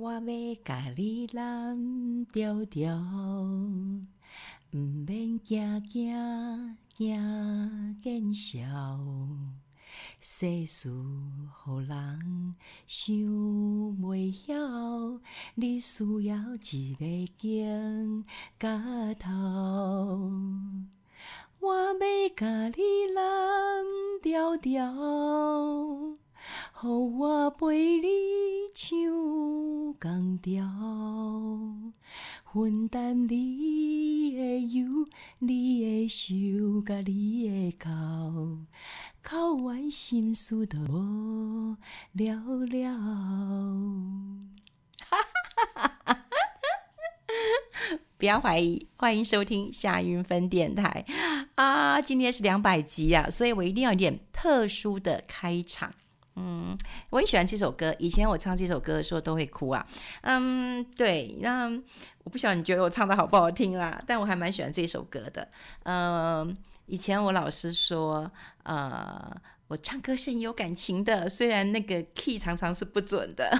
我要甲你蓝调调，毋免惊惊惊见笑，世事予人想袂晓，你需要一个肩胛头。我要甲你蓝调调。予我陪你唱共调，分担你的忧、你的愁、甲你的哭，哭完心事都无了了。哈哈哈哈哈！不要怀疑，欢迎收听夏云芬电台啊！今天是两百集啊，所以我一定要有点特殊的开场。嗯，我很喜欢这首歌。以前我唱这首歌的时候都会哭啊。嗯，对，那我不晓得你觉得我唱的好不好听啦，但我还蛮喜欢这首歌的。嗯，以前我老师说，呃，我唱歌是有感情的，虽然那个 key 常常是不准的。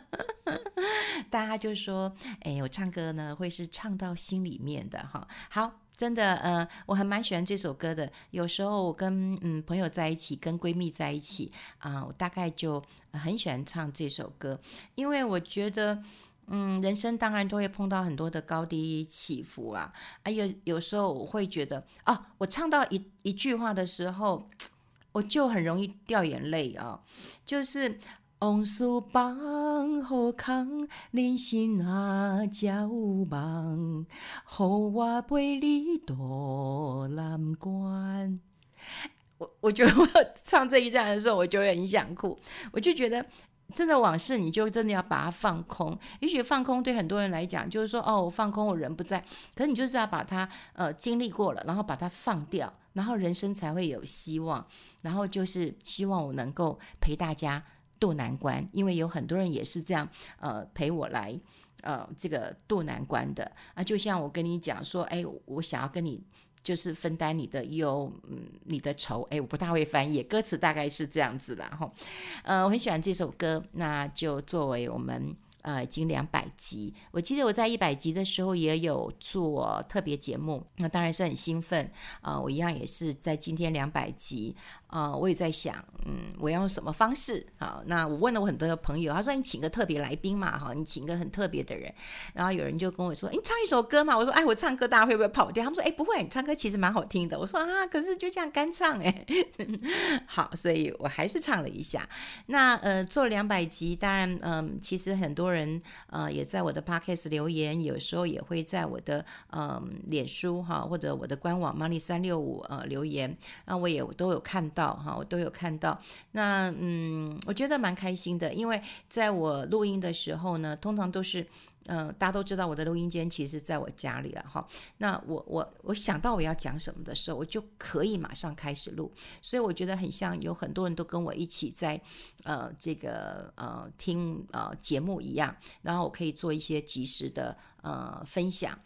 大家就说，哎，我唱歌呢会是唱到心里面的哈。好。真的，呃，我还蛮喜欢这首歌的。有时候我跟嗯朋友在一起，跟闺蜜在一起啊，我大概就很喜欢唱这首歌，因为我觉得，嗯，人生当然都会碰到很多的高低起伏啊。哎有有时候我会觉得，啊，我唱到一一句话的时候，我就很容易掉眼泪啊，就是。往事放好空，人生啊才有梦。予我陪你渡难关。我我觉得我唱这一段的时候，我就很想哭。我就觉得，真的往事，你就真的要把它放空。也许放空对很多人来讲，就是说，哦，我放空，我人不在。可是你就是要把它呃经历过了，然后把它放掉，然后人生才会有希望。然后就是希望我能够陪大家。渡难关，因为有很多人也是这样，呃，陪我来，呃，这个渡难关的啊。就像我跟你讲说，哎，我想要跟你就是分担你的忧，嗯，你的愁，哎，我不大会翻译，歌词大概是这样子的哈。呃，我很喜欢这首歌，那就作为我们。呃，已经两百集。我记得我在一百集的时候也有做特别节目，那当然是很兴奋啊，我一样也是在今天两百集啊，我也在想，嗯，我要用什么方式？好，那我问了我很多的朋友，他说你请个特别来宾嘛，哈，你请个很特别的人。然后有人就跟我说，你唱一首歌嘛？我说，哎，我唱歌大家会不会跑调？他们说，哎，不会，你唱歌其实蛮好听的。我说啊，可是就这样干唱哎。好，所以我还是唱了一下。那呃，做两百集，当然，嗯，其实很多。人呃也在我的 podcast 留言，有时候也会在我的嗯、脸书哈或者我的官网 money 三六五呃留言，那我也都有看到哈，我都有看到。那嗯，我觉得蛮开心的，因为在我录音的时候呢，通常都是。嗯、大家都知道我的录音间其实在我家里了哈。那我我我想到我要讲什么的时候，我就可以马上开始录，所以我觉得很像有很多人都跟我一起在呃这个呃听呃节目一样，然后我可以做一些及时的呃分享。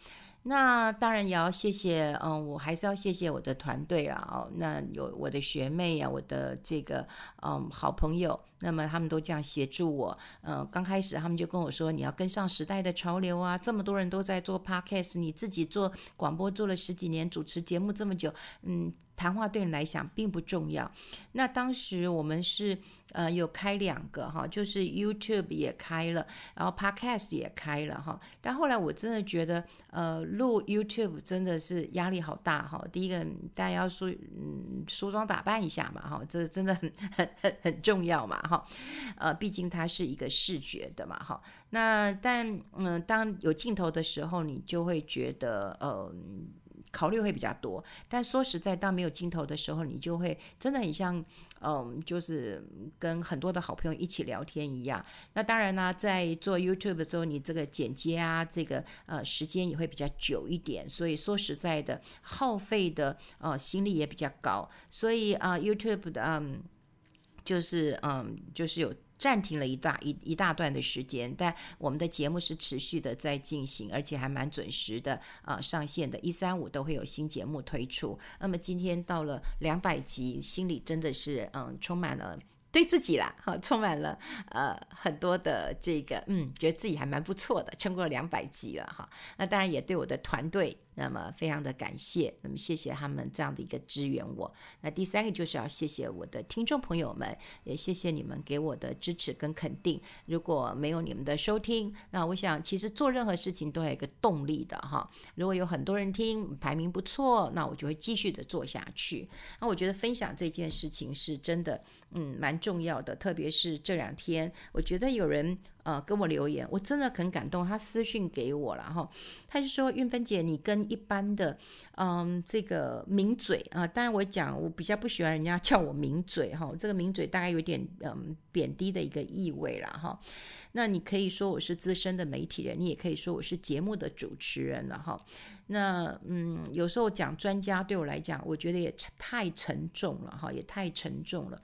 那当然也要谢谢，嗯，我还是要谢谢我的团队啊，哦，那有我的学妹呀，我的这个嗯好朋友。那么他们都这样协助我，嗯，刚开始他们就跟我说，你要跟上时代的潮流啊，这么多人都在做 podcast，你自己做广播做了十几年，主持节目这么久，嗯，谈话对你来讲并不重要。那当时我们是呃有开两个哈，就是 YouTube 也开了，然后 podcast 也开了哈。但后来我真的觉得，呃，录 YouTube 真的是压力好大哈。第一个大家要梳嗯梳妆打扮一下嘛哈，这真的很 很很很重要嘛。哈，呃，毕竟它是一个视觉的嘛，哈。那但嗯、当有镜头的时候，你就会觉得呃，考虑会比较多。但说实在，当没有镜头的时候，你就会真的很像嗯、就是跟很多的好朋友一起聊天一样。那当然呢，在做 YouTube 的时候，你这个剪接啊，这个呃时间也会比较久一点。所以说实在的，耗费的呃心力也比较高。所以啊、，YouTube 的嗯。就是嗯，就是有暂停了一大一一大段的时间，但我们的节目是持续的在进行，而且还蛮准时的啊、上线的，一三五都会有新节目推出。那么今天到了两百集，心里真的是嗯充满了对自己啦，哈，充满了呃很多的这个嗯，觉得自己还蛮不错的，撑过了两百集了哈。那当然也对我的团队。那么非常的感谢，那么谢谢他们这样的一个支援我。那第三个就是要谢谢我的听众朋友们，也谢谢你们给我的支持跟肯定。如果没有你们的收听，那我想其实做任何事情都有一个动力的哈。如果有很多人听，排名不错，那我就会继续的做下去。那我觉得分享这件事情是真的。嗯，蛮重要的，特别是这两天，我觉得有人呃跟我留言，我真的很感动。他私讯给我了哈，他就说：“韵芬姐，你跟一般的嗯这个名嘴啊、呃，当然我讲我比较不喜欢人家叫我名嘴哈，这个名嘴大概有点嗯贬低的一个意味了哈。那你可以说我是资深的媒体人，你也可以说我是节目的主持人了哈。那嗯，有时候讲专家对我来讲，我觉得也太沉重了哈，也太沉重了。”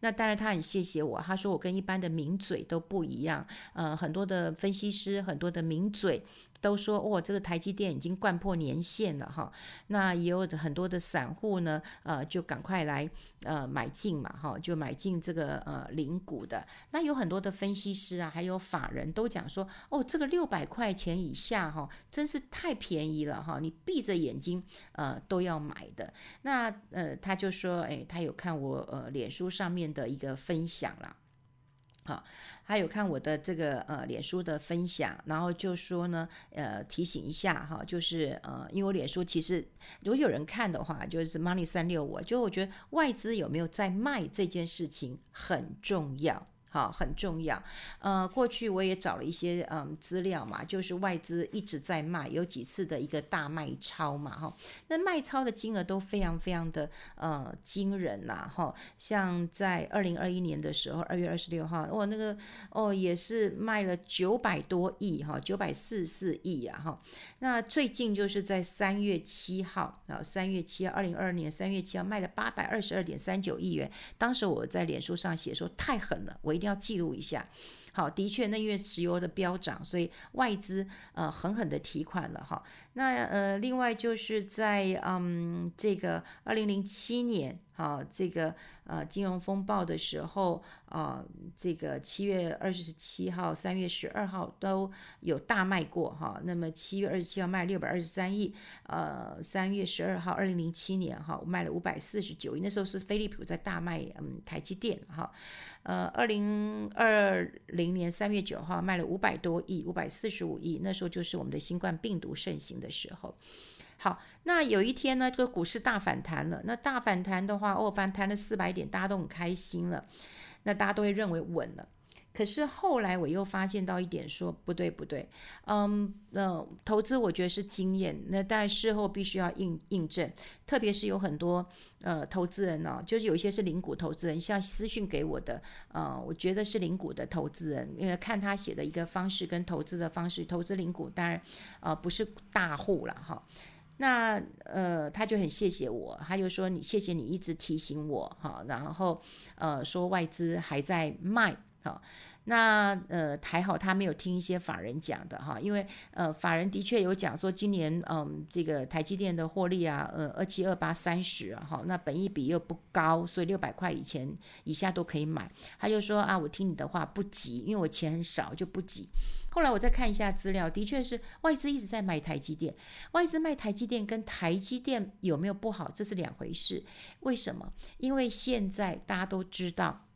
那当然，他很谢谢我。他说我跟一般的名嘴都不一样。呃，很多的分析师，很多的名嘴。都说哦，这个台积电已经灌破年线了哈。那也有很多的散户呢，呃，就赶快来呃买进嘛哈，就买进这个呃零股的。那有很多的分析师啊，还有法人都讲说，哦，这个六百块钱以下哈，真是太便宜了哈，你闭着眼睛呃都要买的。那呃他就说，哎，他有看我呃脸书上面的一个分享了，好。还有看我的这个呃脸书的分享，然后就说呢，呃提醒一下哈，就是呃，因为我脸书其实如果有人看的话，就是 Money 三六五，就我觉得外资有没有在卖这件事情很重要。啊，很重要。呃，过去我也找了一些嗯资料嘛，就是外资一直在卖，有几次的一个大卖超嘛，哈。那卖超的金额都非常非常的呃惊人呐，哈。像在二零二一年的时候，二月二十六号，哦，那个哦也是卖了九百多亿哈，九百四十四亿啊，哈。那最近就是在三月七号啊，三月七号，二零二二年三月七号卖了八百二十二点三九亿元。当时我在脸书上写说太狠了，我一定要记录一下。好，的确，那因为石油的飙涨，所以外资呃狠狠的提款了哈。那呃，另外就是在嗯这个二零零七年。好，这个呃金融风暴的时候啊，这个七月二十七号、三月十二号都有大卖过哈。那么七月二十七号卖六百二十三亿，呃，三月十二号，二零零七年哈，卖了五百四十九亿。那时候是飞利浦在大卖嗯台积电哈。呃，二零二零年三月九号卖了五百多亿，五百四十五亿。那时候就是我们的新冠病毒盛行的的时候。好，那有一天呢，这个股市大反弹了。那大反弹的话，哦，反弹了四百点，大家都很开心了。那大家都会认为稳了。可是后来我又发现到一点，说不对不对，嗯呃，投资我觉得是经验，那但事后必须要印印证。特别是有很多呃投资人呢、哦，就是有一些是零股投资人，像私讯给我的，呃，我觉得是零股的投资人，因为看他写的一个方式跟投资的方式，投资零股当然呃不是大户了哈。那呃，他就很谢谢我，他就说，你谢谢你一直提醒我哈，然后呃说外资还在卖好，那呃还好他没有听一些法人讲的哈，因为呃法人的确有讲说今年嗯这个台积电的获利啊呃二七二八三十啊哈，那本益比又不高，所以六百块以前以下都可以买，他就说啊我听你的话不急，因为我钱很少就不急。后来我再看一下资料，的确是外资一直在卖台积电。外资卖台积电跟台积电有没有不好，这是两回事。为什么？因为现在大家都知道，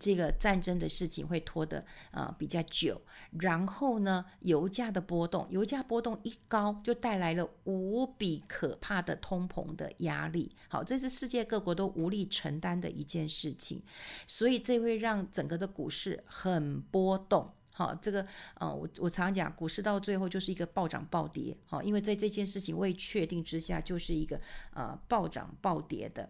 这个战争的事情会拖得呃比较久。然后呢，油价的波动，油价波动一高，就带来了无比可怕的通膨的压力。好，这是世界各国都无力承担的一件事情，所以这会让整个的股市很波动。好，这个，呃，我我常常讲，股市到最后就是一个暴涨暴跌，好，因为在这件事情未确定之下，就是一个呃暴涨暴跌的。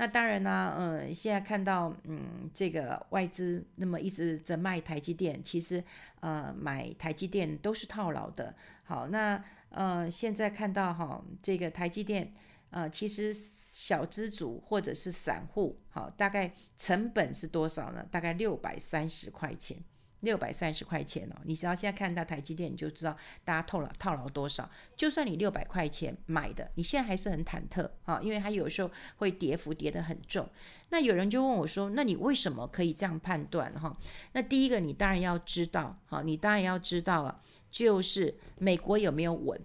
那当然呢，呃，现在看到，嗯，这个外资那么一直在卖台积电，其实呃买台积电都是套牢的。好，那呃现在看到哈，这个台积电，呃，其实小资族或者是散户，好，大概成本是多少呢？大概六百三十块钱。六百三十块钱哦，你只要现在看到台积电，你就知道大家套牢套牢多少。就算你六百块钱买的，你现在还是很忐忑啊，因为它有时候会跌幅跌得很重。那有人就问我说：“那你为什么可以这样判断？”哈，那第一个你当然要知道，哈，你当然要知道啊，就是美国有没有稳？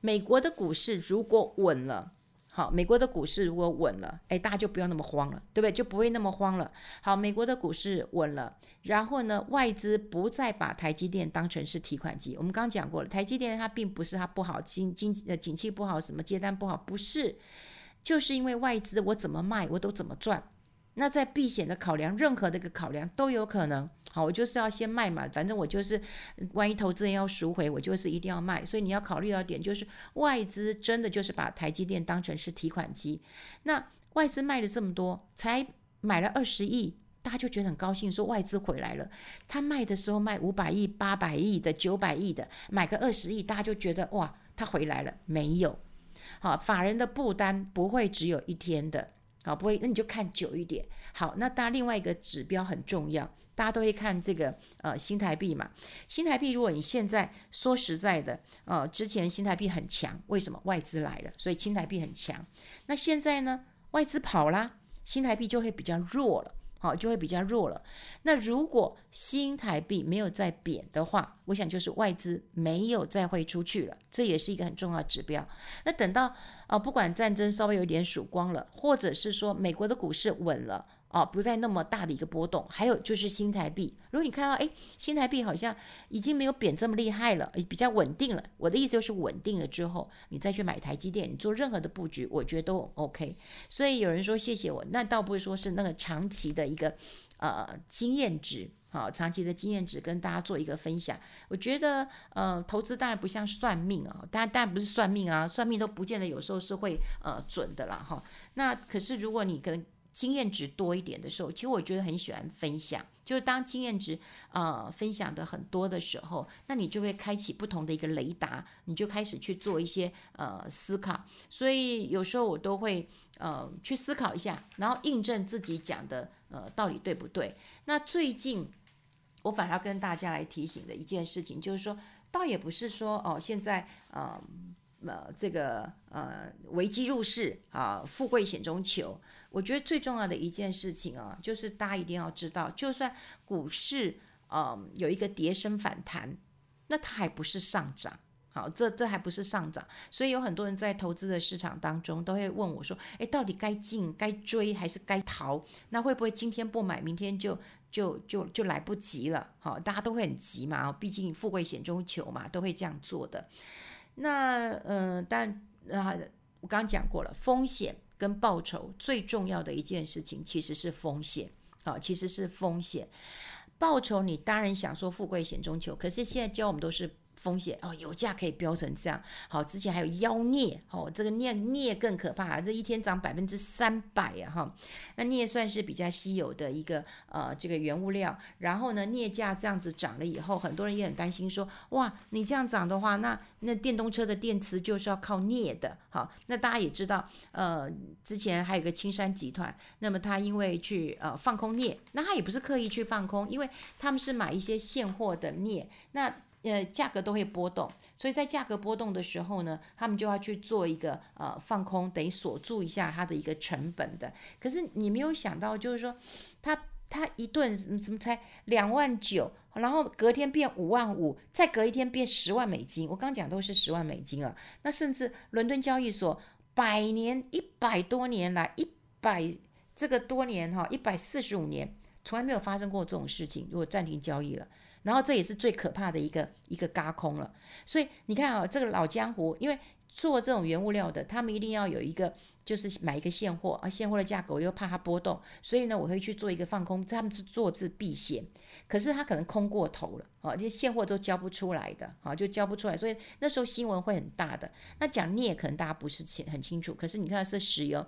美国的股市如果稳了。好，美国的股市如果稳了，哎，大家就不要那么慌了，对不对？就不会那么慌了。好，美国的股市稳了，然后呢，外资不再把台积电当成是提款机。我们刚刚讲过了，台积电它并不是它不好，经经呃景气不好，什么接单不好，不是，就是因为外资我怎么卖我都怎么赚。那在避险的考量，任何的一个考量都有可能。好，我就是要先卖嘛，反正我就是，万一投资人要赎回，我就是一定要卖。所以你要考虑到点，就是外资真的就是把台积电当成是提款机。那外资卖了这么多，才买了二十亿，大家就觉得很高兴，说外资回来了。他卖的时候卖五百亿、八百亿的、九百亿的，买个二十亿，大家就觉得哇，他回来了。没有，好，法人的不单不会只有一天的。好，不会，那你就看久一点。好，那大家另外一个指标很重要，大家都会看这个呃新台币嘛。新台币，如果你现在说实在的，呃，之前新台币很强，为什么？外资来了，所以新台币很强。那现在呢，外资跑啦，新台币就会比较弱了。好，就会比较弱了。那如果新台币没有再贬的话，我想就是外资没有再汇出去了，这也是一个很重要的指标。那等到啊、呃，不管战争稍微有点曙光了，或者是说美国的股市稳了。哦，不再那么大的一个波动，还有就是新台币。如果你看到，哎，新台币好像已经没有贬这么厉害了，比较稳定了。我的意思就是稳定了之后，你再去买台积电，你做任何的布局，我觉得都 OK。所以有人说谢谢我，那倒不会说是那个长期的一个呃经验值，好，长期的经验值跟大家做一个分享。我觉得呃，投资当然不像算命啊，当然当然不是算命啊，算命都不见得有时候是会呃准的啦哈。那可是如果你可能。经验值多一点的时候，其实我觉得很喜欢分享。就是当经验值呃分享的很多的时候，那你就会开启不同的一个雷达，你就开始去做一些呃思考。所以有时候我都会呃去思考一下，然后印证自己讲的呃到底对不对。那最近我反而要跟大家来提醒的一件事情，就是说，倒也不是说哦现在呃呃这个呃危机入市啊，富贵险中求。我觉得最重要的一件事情啊，就是大家一定要知道，就算股市呃有一个跌升反弹，那它还不是上涨，好，这这还不是上涨，所以有很多人在投资的市场当中都会问我说，诶，到底该进、该追还是该逃？那会不会今天不买，明天就就就就来不及了？好，大家都会很急嘛，毕竟富贵险中求嘛，都会这样做的。那嗯、呃，但啊，我刚刚讲过了，风险。跟报酬最重要的一件事情其实是风险，啊，其实是风险。报酬你当然想说富贵险中求，可是现在教我们都是。风险哦，油价可以飙成这样，好，之前还有妖镍，哦，这个镍镍更可怕，这一天涨百分之三百呀，哈，那镍算是比较稀有的一个呃这个原物料，然后呢，镍价这样子涨了以后，很多人也很担心说，哇，你这样涨的话，那那电动车的电池就是要靠镍的，好，那大家也知道，呃，之前还有个青山集团，那么他因为去呃放空镍，那他也不是刻意去放空，因为他们是买一些现货的镍，那。呃，价格都会波动，所以在价格波动的时候呢，他们就要去做一个呃放空，等于锁住一下它的一个成本的。可是你没有想到，就是说，它它一顿怎么才两万九，然后隔天变五万五，再隔一天变十万美金。我刚讲都是十万美金啊，那甚至伦敦交易所百年一百多年来一百这个多年哈，一百四十五年从来没有发生过这种事情，如果暂停交易了。然后这也是最可怕的一个一个嘎空了，所以你看啊，这个老江湖，因为做这种原物料的，他们一定要有一个，就是买一个现货啊，现货的价格我又怕它波动，所以呢，我会去做一个放空，他们是做自避险，可是他可能空过头了啊，这些现货都交不出来的啊，就交不出来，所以那时候新闻会很大的。那讲镍可能大家不是清很清楚，可是你看是石油。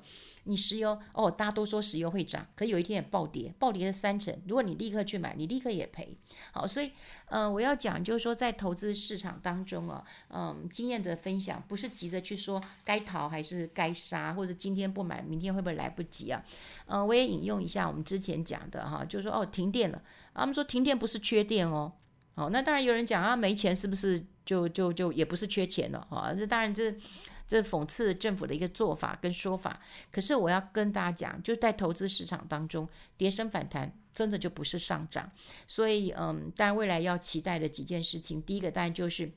你石油哦，大家都说石油会涨，可有一天也暴跌，暴跌了三成。如果你立刻去买，你立刻也赔。好，所以，嗯、我要讲就是说，在投资市场当中啊，嗯，经验的分享不是急着去说该逃还是该杀，或者今天不买，明天会不会来不及啊？嗯、呃，我也引用一下我们之前讲的哈，就是说哦，停电了，他们说停电不是缺电哦，哦，那当然有人讲啊，没钱是不是就就就也不是缺钱了啊？这当然这这讽刺政府的一个做法跟说法。可是我要跟大家讲，就在投资市场当中，跌升反弹真的就不是上涨，所以嗯，但未来要期待的几件事情，第一个当然就是。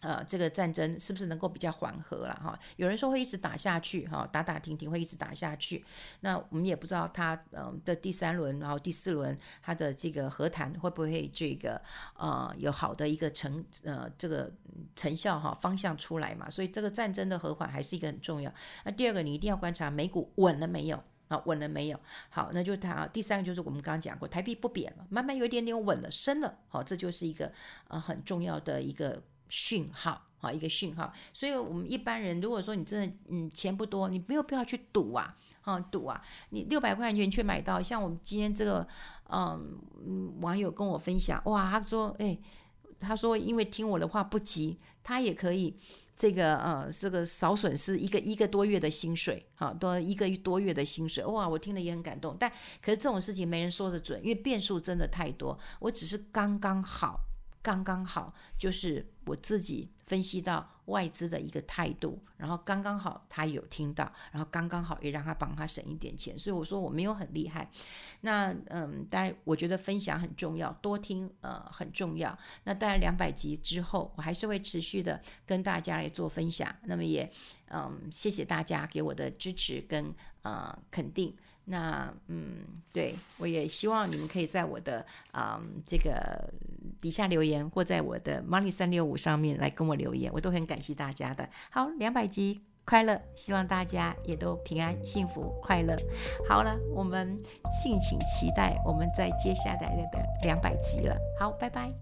呃，这个战争是不是能够比较缓和了哈？有人说会一直打下去哈，打打停停会一直打下去。那我们也不知道他嗯的第三轮，然后第四轮他的这个和谈会不会这个呃有好的一个成呃这个成效哈方向出来嘛？所以这个战争的和缓还是一个很重要。那第二个你一定要观察美股稳了没有啊？稳了没有？好，那就它第三个就是我们刚刚讲过，台币不贬了，慢慢有一点点稳了，升了。好，这就是一个呃很重要的一个。讯号啊，一个讯号，所以我们一般人，如果说你真的嗯钱不多，你没有必要去赌啊，啊赌啊，你六百块钱却买到，像我们今天这个嗯网友跟我分享，哇，他说哎，他说因为听我的话不急，他也可以这个呃这个少损失一个一个多月的薪水，哈，多一个多月的薪水，哇，我听了也很感动，但可是这种事情没人说得准，因为变数真的太多，我只是刚刚好。刚刚好，就是我自己分析到外资的一个态度，然后刚刚好他有听到，然后刚刚好也让他帮他省一点钱，所以我说我没有很厉害。那嗯，当然我觉得分享很重要，多听呃很重要。那当然两百集之后，我还是会持续的跟大家来做分享。那么也嗯，谢谢大家给我的支持跟呃肯定。那嗯，对，我也希望你们可以在我的嗯这个底下留言，或在我的 Money 三六五上面来跟我留言，我都很感谢大家的。好，两百集快乐，希望大家也都平安、幸福、快乐。好了，我们敬请期待我们在接下来的两百集了。好，拜拜。